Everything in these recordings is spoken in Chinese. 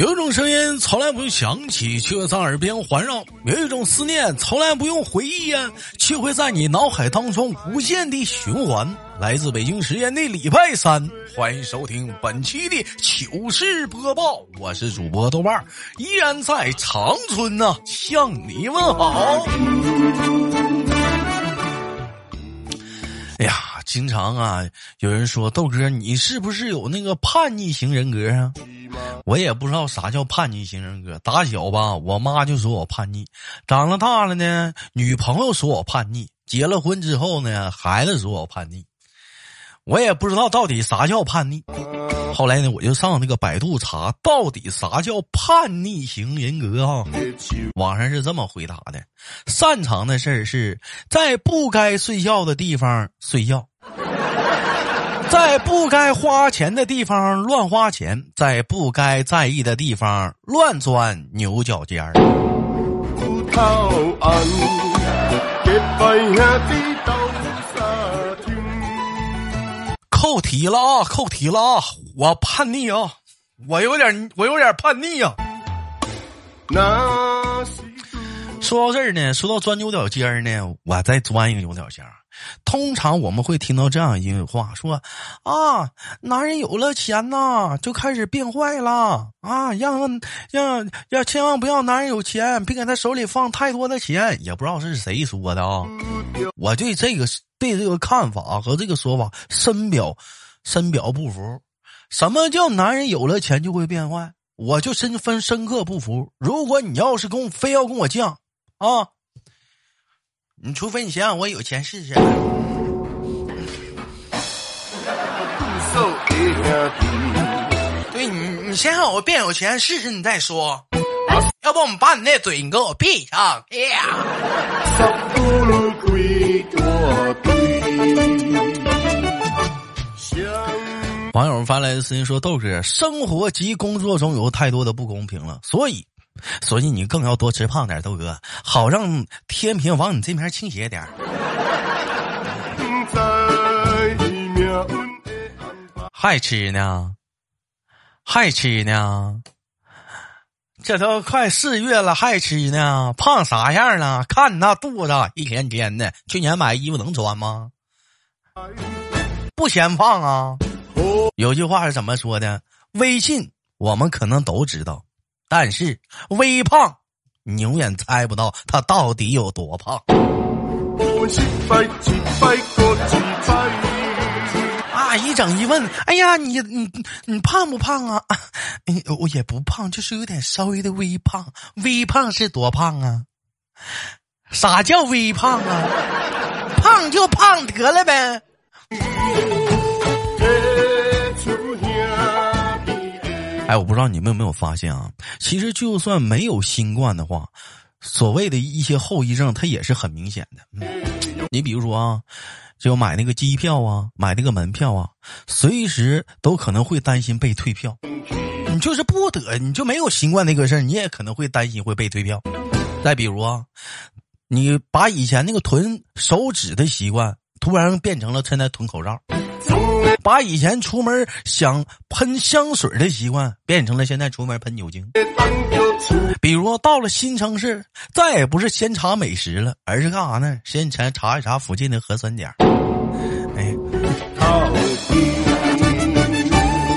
有一种声音从来不用响起，却在耳边环绕；有一种思念从来不用回忆呀，却会在你脑海当中无限的循环。来自北京时间的礼拜三，欢迎收听本期的糗事播报，我是主播豆瓣，依然在长春呢，向你问好。哎呀，经常啊，有人说豆哥，你是不是有那个叛逆型人格啊？我也不知道啥叫叛逆型人格。打小吧，我妈就说我叛逆；长了大了呢，女朋友说我叛逆；结了婚之后呢，孩子说我叛逆。我也不知道到底啥叫叛逆。后来呢，我就上那个百度查，到底啥叫叛逆型人格啊？网上是这么回答的：擅长的事儿是在不该睡觉的地方睡觉。在不该花钱的地方乱花钱，在不该在意的地方乱钻牛角尖儿。扣题了啊！扣题了啊！我叛逆啊！我有点，我有点叛逆啊！说到这儿呢，说到钻牛角尖儿呢，我再钻一个牛角尖儿。通常我们会听到这样一句话，说啊，男人有了钱呐，就开始变坏了啊，让让要千万不要男人有钱，别给他手里放太多的钱。也不知道是谁说的啊，我对这个对这个看法和这个说法深表深表不服。什么叫男人有了钱就会变坏？我就深分深刻不服。如果你要是跟我非要跟我犟啊。你除非你想想我有钱试试。对你，你先让我变有钱试试，你再说。要不我们把你那嘴你给我闭上。网友们发来的私信说：“豆哥，生活及工作中有太多的不公平了，所以。”所以你更要多吃胖点，豆哥，好让天平往你这边倾斜点。还吃呢？还吃呢？这都快四月了，还吃呢？胖啥样了？看你那肚子，一天天的。去年买衣服能穿吗？不嫌胖啊？有句话是怎么说的？微信我们可能都知道。但是微胖，你永远猜不到他到底有多胖。啊！一整一问，哎呀，你你你胖不胖啊？我也不胖，就是有点稍微的微胖。微胖是多胖啊？啥叫微胖啊？胖就胖得了呗。哎，我不知道你们有没有发现啊？其实就算没有新冠的话，所谓的一些后遗症，它也是很明显的。你比如说啊，就买那个机票啊，买那个门票啊，随时都可能会担心被退票。你就是不得，你就没有新冠那个事儿，你也可能会担心会被退票。再比如啊，你把以前那个囤手纸的习惯，突然变成了现在囤口罩。把以前出门想喷香水的习惯变成了现在出门喷酒精。比如到了新城市，再也不是先查美食了，而是干啥呢？先查查一查附近的核酸点。哎，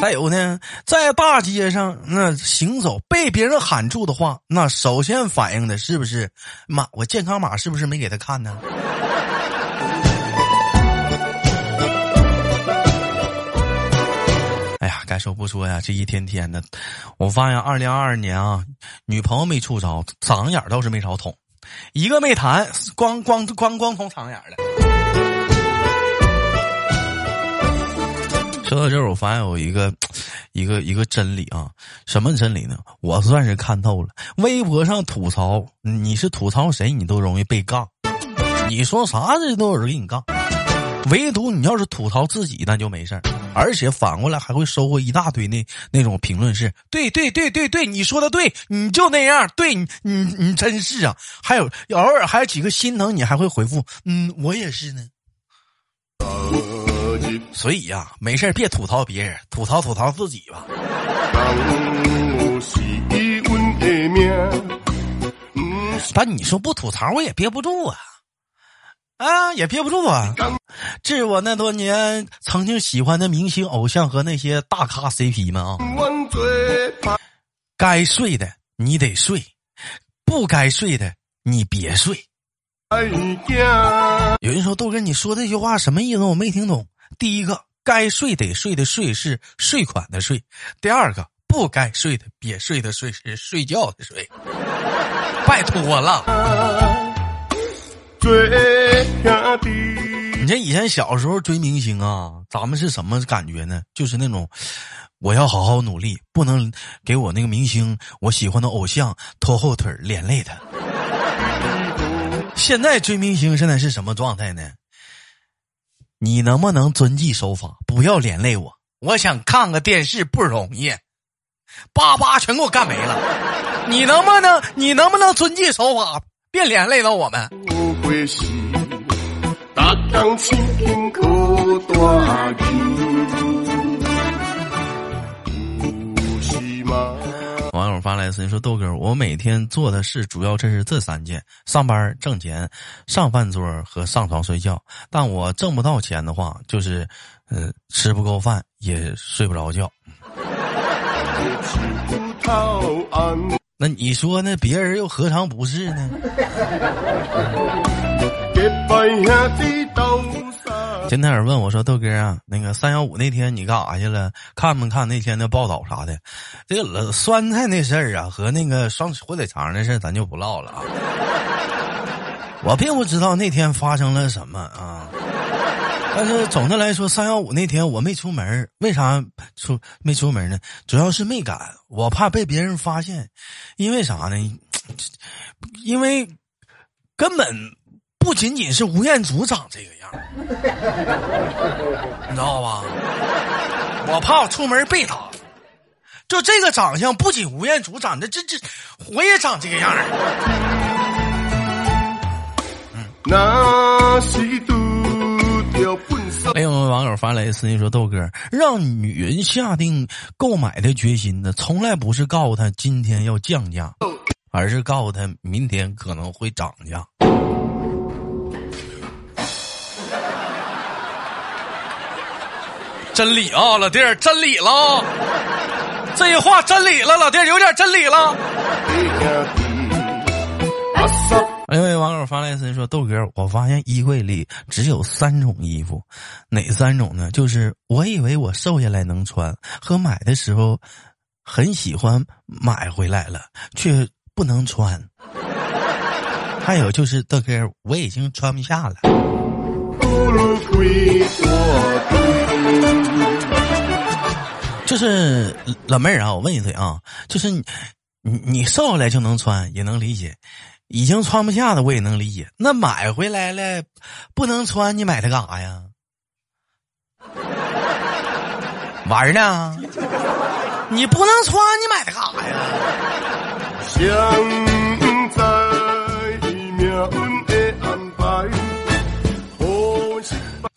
再有呢，在大街上那行走被别人喊住的话，那首先反应的是不是妈？我健康码是不是没给他看呢？该说不说呀，这一天天的，我发现二零二二年啊，女朋友没处着，嗓子眼倒是没少捅，一个没谈，光光光光捅嗓子眼了。说到这儿，我发现有一个一个一个真理啊，什么真理呢？我算是看透了。微博上吐槽，你是吐槽谁，你都容易被杠。你说啥，这都有人给你杠。唯独你要是吐槽自己，那就没事儿，而且反过来还会收获一大堆那那种评论，是对对对对对，你说的对，你就那样，对你你你真是啊！还有偶尔还有几个心疼你，还会回复，嗯，我也是呢。所以呀，没事别吐槽别人，吐槽吐槽自己吧。但你说不吐槽我也憋不住啊，啊也憋不住啊！致我那多年曾经喜欢的明星偶像和那些大咖 CP 们啊，该睡的你得睡，不该睡的你别睡。有人说豆哥，你说这句话什么意思？我没听懂。第一个，该睡得睡的睡是睡款的睡；第二个，不该睡的别睡的睡是睡觉的睡。拜托了。你这以前小时候追明星啊，咱们是什么感觉呢？就是那种，我要好好努力，不能给我那个明星我喜欢的偶像拖后腿连累他。现在追明星现在是什么状态呢？你能不能遵纪守法，不要连累我？我想看个电视不容易，叭叭全给我干没了。你能不能，你能不能遵纪守法，别连累到我们？网友发来私信说：“豆哥，我每天做的事主要这是这三件：上班挣钱、上饭桌和上床睡觉。但我挣不到钱的话，就是，呃，吃不够饭也睡不着觉。那你说那别人又何尝不是呢？”今天有人问我说：“豆哥啊，那个三幺五那天你干啥去了？看没看那天的报道啥的？这个酸菜那事儿啊，和那个双火腿肠那事儿，咱就不唠了啊。我并不知道那天发生了什么啊，但是总的来说，三幺五那天我没出门，为啥出没出门呢？主要是没敢，我怕被别人发现，因为啥呢？因为根本。”不仅仅是吴彦祖长这个样你知道吧？我怕我出门被打。就这个长相，不仅吴彦祖长得这这，我也长这个样儿。另有网友发来私信说：“豆哥，让女人下定购买的决心呢，从来不是告诉她今天要降价，而是告诉她明天可能会涨价。”真理啊，老弟儿，真理了，这些话真理了，老弟儿有点真理了。哎位网友发来信说：“豆哥，我发现衣柜里只有三种衣服，哪三种呢？就是我以为我瘦下来能穿，和买的时候很喜欢买回来了却不能穿。还有就是豆哥，我已经穿不下了。” 就是老妹儿啊，我问一嘴啊，就是你你瘦下来就能穿，也能理解；已经穿不下的我也能理解。那买回来了不能穿，你买它干啥呀？玩呢？你不能穿，你买它干啥呀？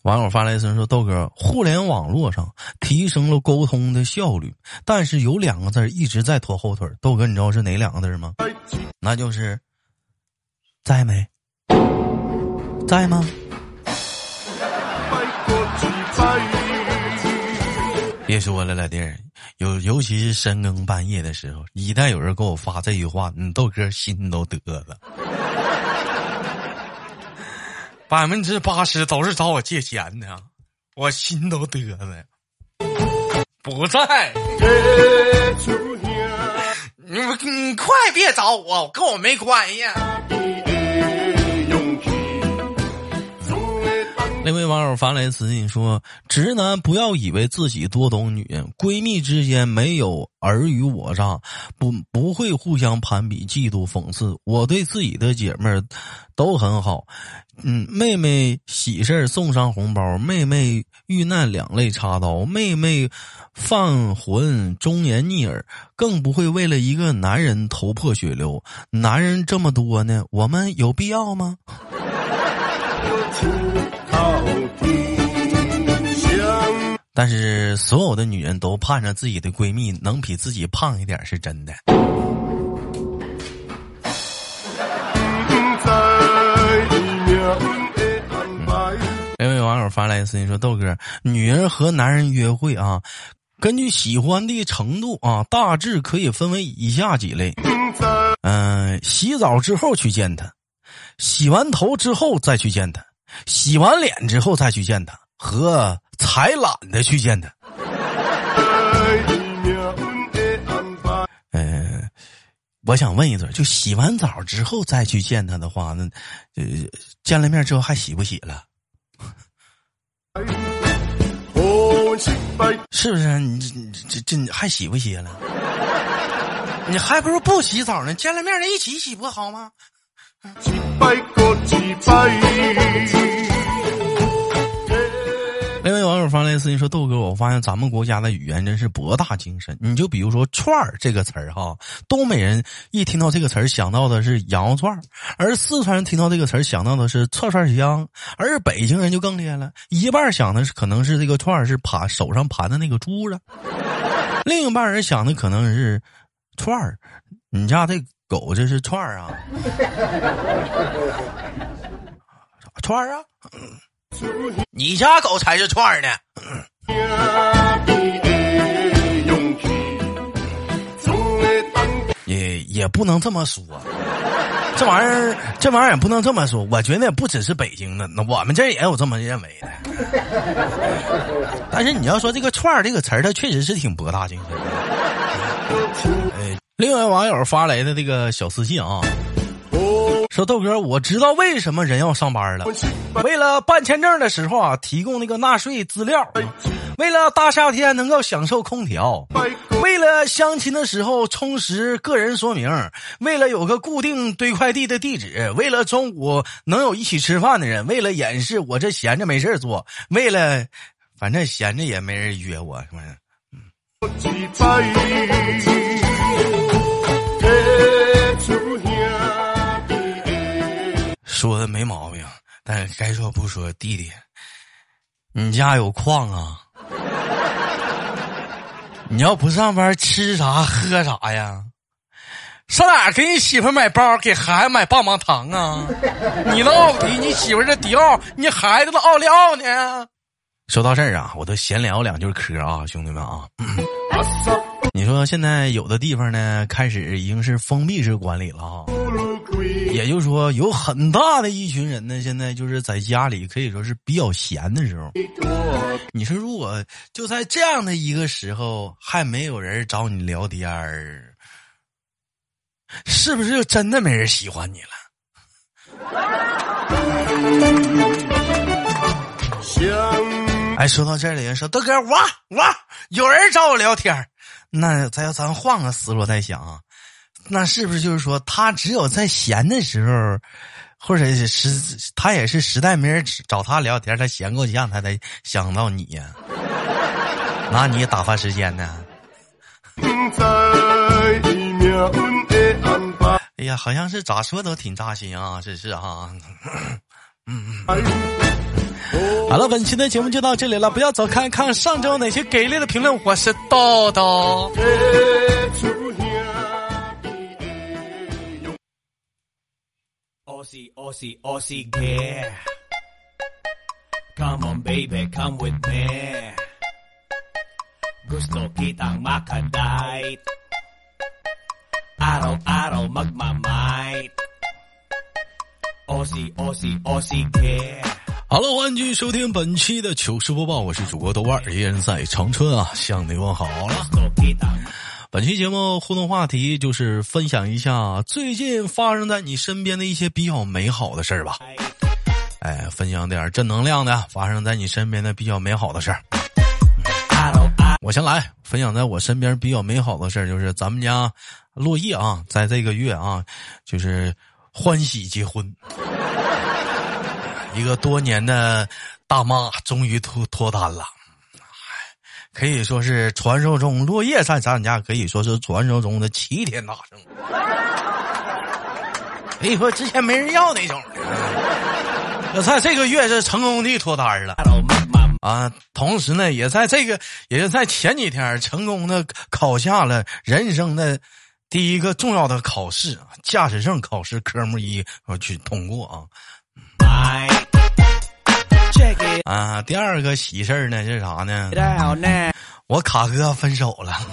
网友发来一声说：“豆哥，互联网络上提升了沟通的效率，但是有两个字一直在拖后腿。豆哥，你知道是哪两个字吗？那就是在没？在吗？别说了，老弟儿，尤尤其是深更半夜的时候，一旦有人给我发这句话，你豆哥心都得了。”百分之八十都是找我借钱的，我心都得了。不在，你你快别找我，跟我没关系。那位网友发来私信说：“直男不要以为自己多懂女人，闺蜜之间没有尔虞我诈，不不会互相攀比、嫉妒、讽刺。我对自己的姐妹儿都很好，嗯，妹妹喜事儿送上红包，妹妹遇难两肋插刀，妹妹犯浑忠言逆耳，更不会为了一个男人头破血流。男人这么多呢，我们有必要吗？”但是所有的女人都盼着自己的闺蜜能比自己胖一点，是真的。有位网友发来私信说：“豆哥，女人和男人约会啊，根据喜欢的程度啊，大致可以分为以下几类。嗯，洗澡之后去见他，洗完头之后再去见他，洗完脸之后再去见他，和才懒得去见他。嗯，我想问一嘴，就洗完澡之后再去见他的话，那呃，见了面之后还洗不洗了？”是不是你这这这还洗不洗了？你还不如不洗澡呢，见了面了一起洗不好吗？另外网友发来私信说：“豆哥，我发现咱们国家的语言真是博大精深。你就比如说‘串儿’这个词儿哈，东北人一听到这个词儿想到的是羊肉串儿，而四川人听到这个词儿想到的是串串香，而北京人就更厉害了，一半想的是可能是这个串儿是盘手上盘的那个珠子，另一半人想的可能是串儿。你家这狗这是串儿啊？串儿啊？”你家狗才是串儿呢，也也不能这么说，这玩意儿这玩意儿也不能这么说。我觉得也不只是北京的，那我们这也有这么认为的。但是你要说这个“串儿”这个词儿，它确实是挺博大精深的。哎，另外网友发来的这个小私信啊。说豆哥，我知道为什么人要上班了，为了办签证的时候啊，提供那个纳税资料；为了大夏天能够享受空调；为了相亲的时候充实个人说明；为了有个固定堆快递的地址；为了中午能有一起吃饭的人；为了掩饰我这闲着没事做；为了反正闲着也没人约我，是不是？说的没毛病，但该说不说，弟弟，你家有矿啊？你要不上班吃啥喝啥呀？上哪给你媳妇买包，给孩子买棒棒糖啊？你的奥迪，你媳妇的迪奥，你孩子的奥利奥呢？说到这儿啊，我都闲聊两句嗑啊，兄弟们啊，你说现在有的地方呢，开始已经是封闭式管理了哈。也就是说，有很大的一群人呢，现在就是在家里可以说是比较闲的时候。你说，如果就在这样的一个时候，还没有人找你聊天儿，是不是就真的没人喜欢你了？哎，说到这里，说豆哥，我我有人找我聊天那咱要咱换个思路再想啊。那是不是就是说，他只有在闲的时候，或者是实他也是实在没人找他聊天，他闲够呛，他才想到你呀，拿你打发时间呢？哎呀，好像是咋说都挺扎心啊，这是哈。嗯嗯。好了，本期的节目就到这里了，不要走开，看上周哪些给力的评论。我是豆豆。好了，欢迎继续收听本期的糗事播报，我是主播豆瓣儿，依然在长春啊，向你问好了。本期节目互动话题就是分享一下最近发生在你身边的一些比较美好的事儿吧。哎，分享点正能量的，发生在你身边的比较美好的事儿。我先来分享在我身边比较美好的事儿，就是咱们家落叶啊，在这个月啊，就是欢喜结婚，一个多年的大妈终于脱脱单了。可以说是传说中落叶在咱家可以说是传说中的齐天大圣，可以说之前没人要那种。我在这个月是成功的脱单了啊，同时呢，也在这个，也是在前几天成功的考下了人生的第一个重要的考试——驾驶证考试科目一，我去通过啊。啊，第二个喜事儿呢是啥呢？我卡哥分手了。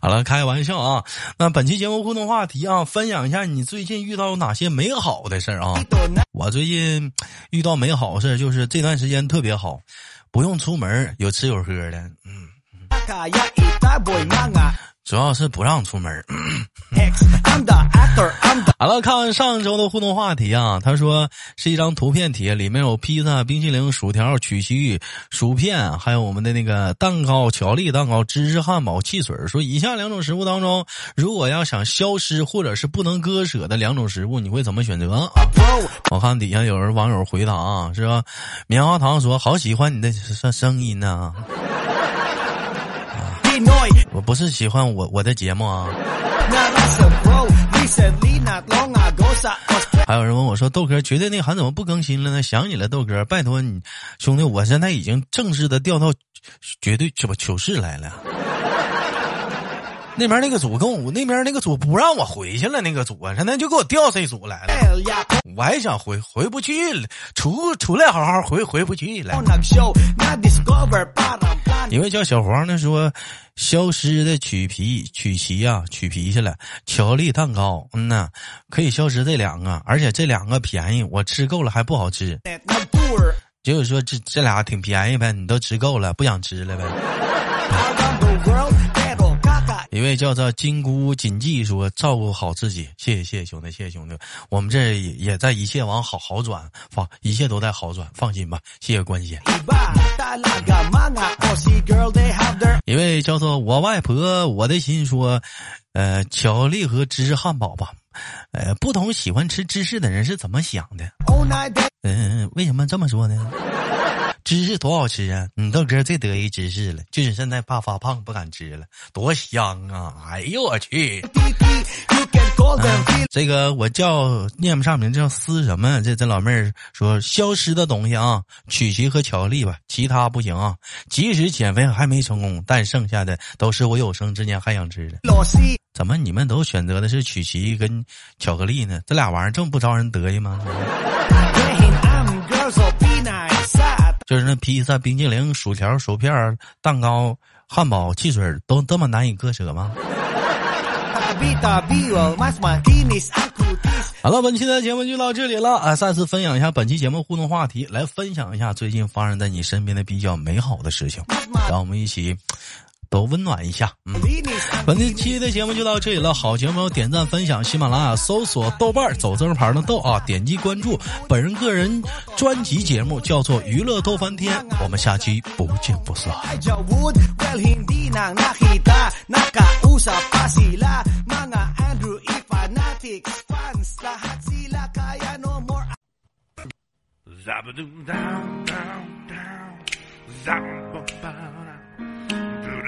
好了，开玩笑啊。那本期节目互动话题啊，分享一下你最近遇到哪些美好的事儿啊？我最近遇到美好事儿，就是这段时间特别好，不用出门，有吃有喝的。嗯。主要是不让出门。好了，看完上周的互动话题啊，他说是一张图片题，里面有披萨、冰淇淋、薯条、曲奇、薯片，还有我们的那个蛋糕、巧克力蛋糕、芝士汉堡、汽水。说以下两种食物当中，如果要想消失或者是不能割舍的两种食物，你会怎么选择？我看底下有人网友回答啊，是吧？棉花糖说好喜欢你的声声音呢。我不是喜欢我我的节目啊。还有人问我说：“豆哥，绝对内涵怎么不更新了呢？想你了，豆哥，拜托你，兄弟，我现在已经正式的调到绝对这不糗事来了。那边那个组跟我那边那个组不让我回去了，那个组现在就给我调这组来了。我还想回回不去了，出出来好好回回不去了。一位叫小黄的说。”消失的曲皮曲奇呀，曲皮去了。巧克力蛋糕，嗯呐，可以消失这两个，而且这两个便宜，我吃够了还不好吃。就是说这这俩挺便宜呗，你都吃够了，不想吃了呗。一位叫做金箍锦记说：“照顾好自己，谢谢谢谢兄弟，谢谢兄弟，我们这也在一切往好好转，放一切都在好转，放心吧，谢谢关心。”一位叫做我外婆我的心说：“呃，巧克力和芝士汉堡吧，呃，不同喜欢吃芝士的人是怎么想的？嗯，为什么这么说呢？”芝士多好吃啊！你豆哥最得意芝士了，就是现在怕发胖不敢吃了，多香啊！哎呦我去！这个我叫念不上名，叫思什么？这这老妹儿说消失的东西啊，曲奇和巧克力吧，其他不行啊。即使减肥还没成功，但剩下的都是我有生之年还想吃的。怎么你们都选择的是曲奇跟巧克力呢？这俩玩意儿这么不招人得意吗？就是那披萨、冰激凌、薯条、薯片、蛋糕、汉堡、汽水，都这么难以割舍吗？好了，本期的节目就到这里了啊！再次分享一下本期节目互动话题，来分享一下最近发生在你身边的比较美好的事情，让我们一起。都温暖一下，嗯，本期的节目就到这里了。好节目点赞分享，喜马拉雅搜索豆瓣走字牌的豆啊，点击关注。本人个人专辑节目叫做娱乐逗翻天，我们下期不见不散。